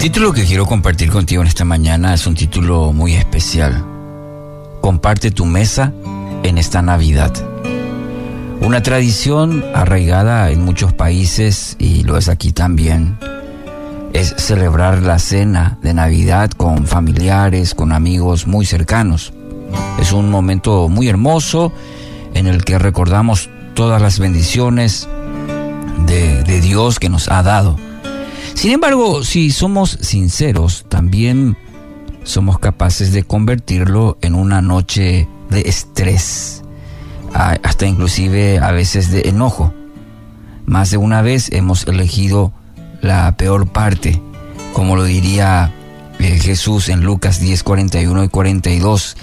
título que quiero compartir contigo en esta mañana es un título muy especial. Comparte tu mesa en esta Navidad. Una tradición arraigada en muchos países y lo es aquí también es celebrar la cena de Navidad con familiares, con amigos muy cercanos. Es un momento muy hermoso en el que recordamos todas las bendiciones de, de Dios que nos ha dado. Sin embargo, si somos sinceros, también somos capaces de convertirlo en una noche de estrés, hasta inclusive a veces de enojo. Más de una vez hemos elegido la peor parte, como lo diría eh, Jesús en Lucas 10, 41 y 42.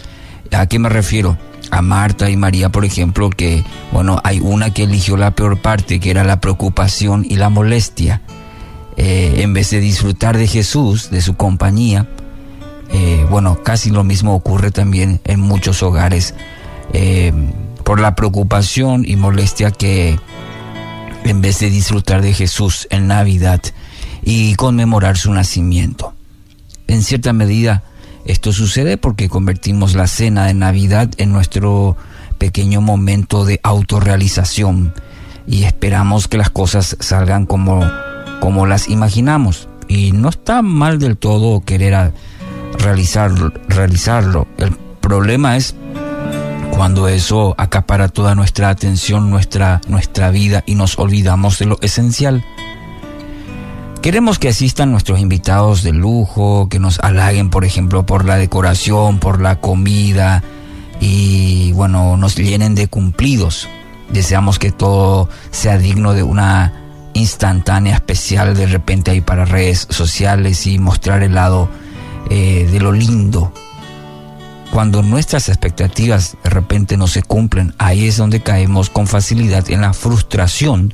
¿A qué me refiero? A Marta y María, por ejemplo, que, bueno, hay una que eligió la peor parte, que era la preocupación y la molestia. Eh, en vez de disfrutar de Jesús, de su compañía, eh, bueno, casi lo mismo ocurre también en muchos hogares por la preocupación y molestia que en vez de disfrutar de Jesús en Navidad y conmemorar su nacimiento. En cierta medida, esto sucede porque convertimos la cena de Navidad en nuestro pequeño momento de autorrealización y esperamos que las cosas salgan como, como las imaginamos. Y no está mal del todo querer realizarlo, realizarlo. El problema es cuando eso acapara toda nuestra atención, nuestra, nuestra vida y nos olvidamos de lo esencial. Queremos que asistan nuestros invitados de lujo, que nos halaguen, por ejemplo, por la decoración, por la comida y, bueno, nos llenen de cumplidos. Deseamos que todo sea digno de una instantánea especial de repente ahí para redes sociales y mostrar el lado eh, de lo lindo cuando nuestras expectativas de repente no se cumplen, ahí es donde caemos con facilidad en la frustración,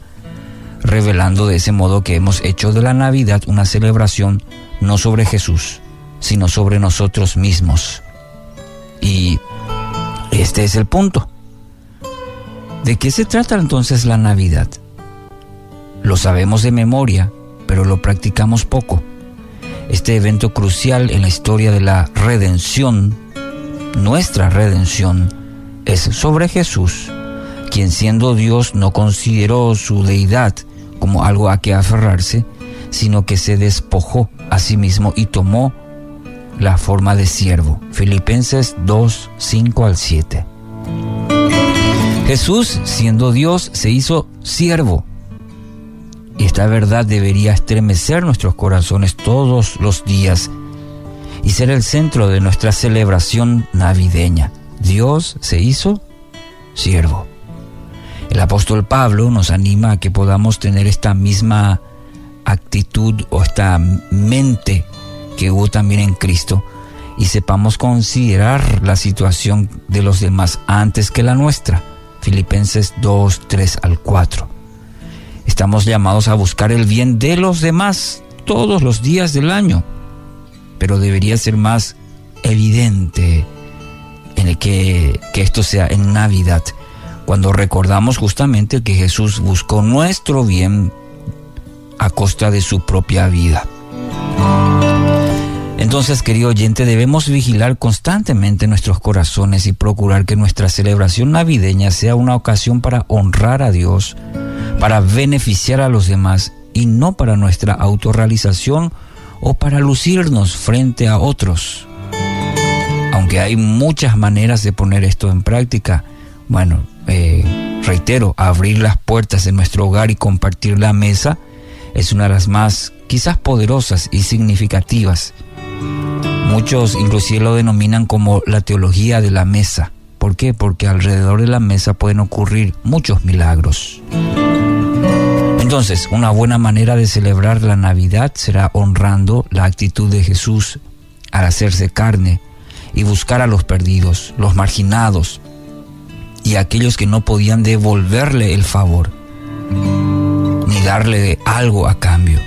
revelando de ese modo que hemos hecho de la Navidad una celebración no sobre Jesús, sino sobre nosotros mismos. Y este es el punto. ¿De qué se trata entonces la Navidad? Lo sabemos de memoria, pero lo practicamos poco. Este evento crucial en la historia de la redención nuestra redención es sobre Jesús, quien siendo Dios no consideró su deidad como algo a que aferrarse, sino que se despojó a sí mismo y tomó la forma de siervo. Filipenses 2, 5 al 7. Jesús, siendo Dios, se hizo siervo. Esta verdad debería estremecer nuestros corazones todos los días y ser el centro de nuestra celebración navideña. Dios se hizo siervo. El apóstol Pablo nos anima a que podamos tener esta misma actitud o esta mente que hubo también en Cristo y sepamos considerar la situación de los demás antes que la nuestra. Filipenses 2, 3 al 4. Estamos llamados a buscar el bien de los demás todos los días del año pero debería ser más evidente en el que, que esto sea en Navidad, cuando recordamos justamente que Jesús buscó nuestro bien a costa de su propia vida. Entonces, querido oyente, debemos vigilar constantemente nuestros corazones y procurar que nuestra celebración navideña sea una ocasión para honrar a Dios, para beneficiar a los demás y no para nuestra autorrealización o para lucirnos frente a otros. Aunque hay muchas maneras de poner esto en práctica, bueno, eh, reitero, abrir las puertas de nuestro hogar y compartir la mesa es una de las más quizás poderosas y significativas. Muchos inclusive lo denominan como la teología de la mesa. ¿Por qué? Porque alrededor de la mesa pueden ocurrir muchos milagros. Entonces, una buena manera de celebrar la Navidad será honrando la actitud de Jesús al hacerse carne y buscar a los perdidos, los marginados y aquellos que no podían devolverle el favor ni darle algo a cambio.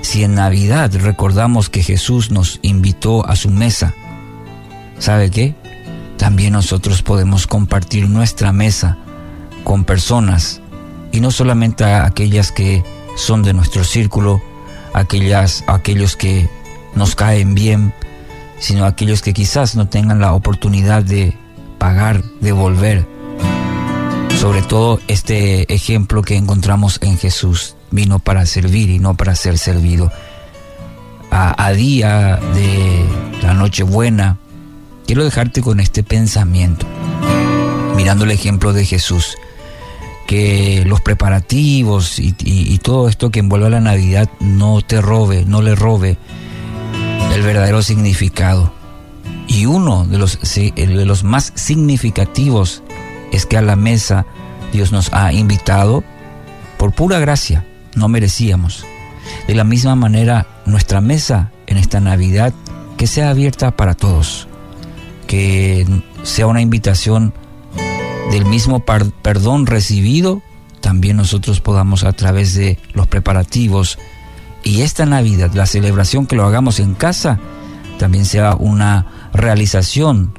Si en Navidad recordamos que Jesús nos invitó a su mesa, ¿sabe qué? También nosotros podemos compartir nuestra mesa con personas y no solamente a aquellas que son de nuestro círculo, aquellas, aquellos que nos caen bien, sino aquellos que quizás no tengan la oportunidad de pagar, devolver. Sobre todo este ejemplo que encontramos en Jesús, vino para servir y no para ser servido. A, a día de la Nochebuena, quiero dejarte con este pensamiento, mirando el ejemplo de Jesús que los preparativos y, todo esto que envuelve a la Navidad no te robe, no le robe el verdadero significado. Y uno de los, de los más significativos es que a la mesa Dios nos ha invitado por pura gracia, no merecíamos. De la misma manera, nuestra mesa en esta Navidad, que sea abierta para todos, que sea una invitación del mismo perdón recibido, también nosotros podamos a través de los preparativos y esta Navidad, la celebración que lo hagamos en casa, también sea una realización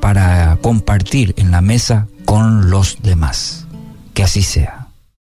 para compartir en la mesa con los demás. Que así sea.